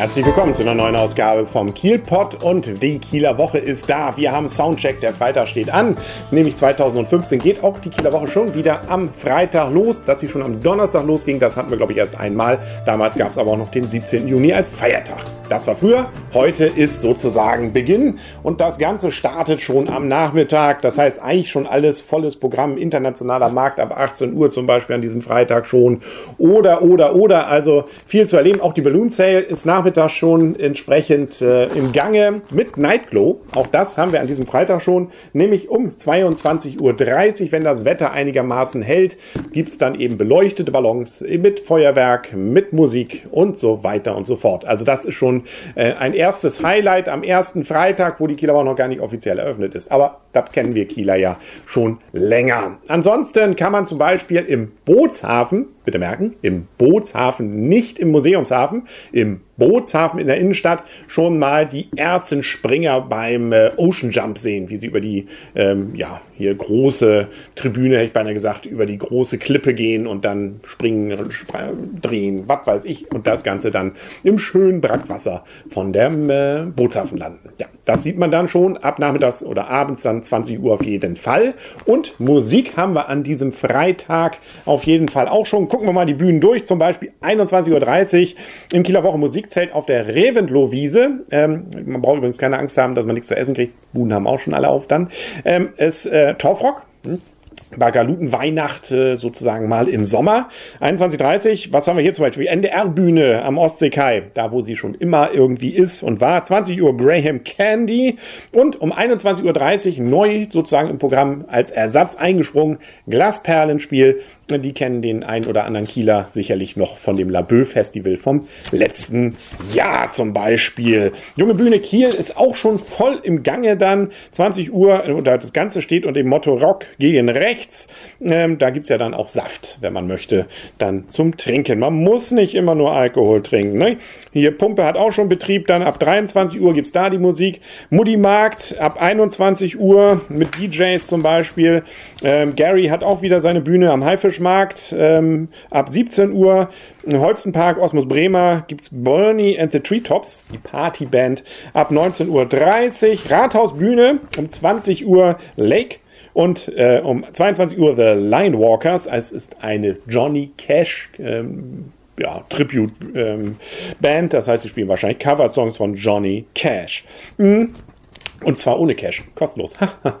Herzlich willkommen zu einer neuen Ausgabe vom Kielpot und die Kieler Woche ist da. Wir haben Soundcheck, der Freitag steht an, nämlich 2015 geht auch die Kieler Woche schon wieder am Freitag los. Dass sie schon am Donnerstag losging, das hatten wir glaube ich erst einmal. Damals gab es aber auch noch den 17. Juni als Feiertag. Das war früher, heute ist sozusagen Beginn und das Ganze startet schon am Nachmittag. Das heißt eigentlich schon alles volles Programm, internationaler Markt ab 18 Uhr zum Beispiel an diesem Freitag schon. Oder, oder, oder, also viel zu erleben. Auch die Balloon Sale ist Nachmittag schon entsprechend äh, im Gange mit Nightglow. Auch das haben wir an diesem Freitag schon, nämlich um 22.30 Uhr, wenn das Wetter einigermaßen hält, gibt es dann eben beleuchtete Ballons mit Feuerwerk, mit Musik und so weiter und so fort. Also das ist schon äh, ein erstes Highlight am ersten Freitag, wo die Kieler auch noch gar nicht offiziell eröffnet ist. Aber das kennen wir Kieler ja schon länger. Ansonsten kann man zum Beispiel im Bootshafen, bitte merken, im Bootshafen, nicht im Museumshafen, im Bootshafen in der Innenstadt schon mal die ersten Springer beim äh, Ocean Jump sehen, wie sie über die, ähm, ja, hier große Tribüne, hätte ich beinahe gesagt, über die große Klippe gehen und dann springen, drehen, was weiß ich, und das Ganze dann im schönen Brackwasser von dem äh, Bootshafen landen. Ja, das sieht man dann schon ab nachmittags oder abends dann 20 Uhr auf jeden Fall. Und Musik haben wir an diesem Freitag auf jeden Fall auch schon. Gucken wir mal die Bühnen durch, zum Beispiel 21.30 Uhr im Kieler Woche Musikzelt auf der Reventlow-Wiese. Ähm, man braucht übrigens keine Angst haben, dass man nichts zu essen kriegt. Buden haben auch schon alle auf dann. Ähm, ist äh, Torfrock. Hm? Bagalutenweihnacht äh, sozusagen mal im Sommer. 21.30 was haben wir hier zum Beispiel? NDR-Bühne am Ostseekai, da wo sie schon immer irgendwie ist und war. 20 Uhr Graham Candy und um 21.30 Uhr neu sozusagen im Programm als Ersatz eingesprungen Glasperlenspiel die kennen den ein oder anderen Kieler sicherlich noch von dem Labö Festival vom letzten Jahr zum Beispiel. Junge Bühne Kiel ist auch schon voll im Gange dann. 20 Uhr, oder das Ganze steht unter dem Motto Rock gegen rechts. Ähm, da gibt's ja dann auch Saft, wenn man möchte, dann zum Trinken. Man muss nicht immer nur Alkohol trinken. Ne? Hier Pumpe hat auch schon Betrieb. Dann ab 23 Uhr gibt's da die Musik. Mutti Markt ab 21 Uhr mit DJs zum Beispiel. Ähm, Gary hat auch wieder seine Bühne am Haifisch Fischmarkt ähm, ab 17 Uhr. Holzenpark Osmos Bremer gibt es Bernie and the Treetops, die Partyband, ab 19.30 Uhr. Rathausbühne um 20 Uhr Lake. Und äh, um 22 Uhr The Line Walkers. Es ist eine Johnny Cash ähm, ja, Tribute-Band. Ähm, das heißt, sie spielen wahrscheinlich Cover-Songs von Johnny Cash. Mhm. Und zwar ohne Cash, kostenlos.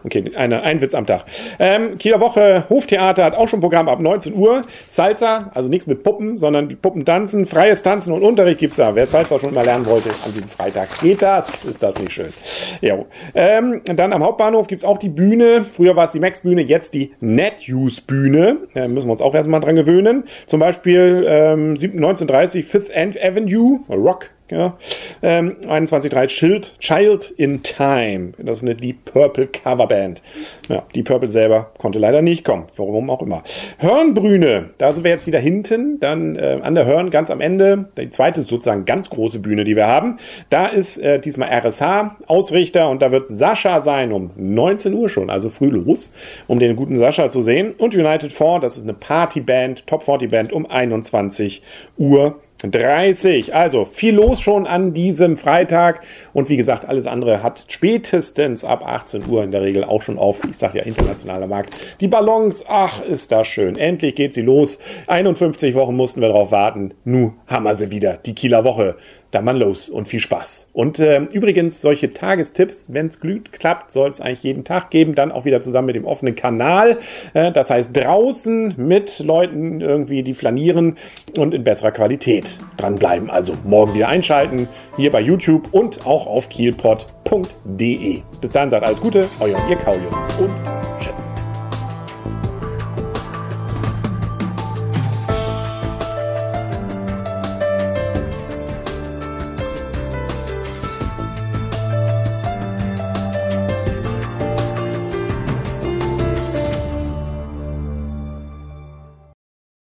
okay, eine, ein Witz am Tag. Ähm, Kieler Woche, Hoftheater hat auch schon Programm ab 19 Uhr. Salsa, also nichts mit Puppen, sondern die Puppen tanzen, freies Tanzen und Unterricht gibt's da. Wer Salsa schon mal lernen wollte, an diesem Freitag geht das. Ist das nicht schön? Ja. Ähm, dann am Hauptbahnhof gibt's auch die Bühne. Früher war es die Max-Bühne, jetzt die NetUse-Bühne. Äh, müssen wir uns auch erstmal dran gewöhnen. Zum Beispiel ähm, 1930 Fifth Avenue, Rock ja. Ähm, 21.3 Child, Child in Time. Das ist eine Deep Purple Coverband. Ja, Deep Purple selber konnte leider nicht kommen. Warum auch immer. Hörnbrüne, da sind wir jetzt wieder hinten. Dann äh, an der Hörn ganz am Ende. Die zweite sozusagen ganz große Bühne, die wir haben. Da ist äh, diesmal RSH Ausrichter und da wird Sascha sein um 19 Uhr schon, also früh los, um den guten Sascha zu sehen. Und United 4, das ist eine Partyband, Top 40 Band um 21 Uhr 30. Also viel los schon an diesem Freitag. Und wie gesagt, alles andere hat spätestens ab 18 Uhr in der Regel auch schon auf. Ich sage ja internationaler Markt. Die Ballons, ach, ist das schön. Endlich geht sie los. 51 Wochen mussten wir darauf warten. Nu haben wir sie wieder. Die Kieler Woche dann mal los und viel Spaß. Und äh, übrigens, solche Tagestipps, wenn es glüht, klappt, soll es eigentlich jeden Tag geben, dann auch wieder zusammen mit dem offenen Kanal. Äh, das heißt, draußen mit Leuten irgendwie, die flanieren und in besserer Qualität dranbleiben. Also morgen wieder einschalten, hier bei YouTube und auch auf kielpot.de. Bis dann, sagt alles Gute, euer ihr Kaulius und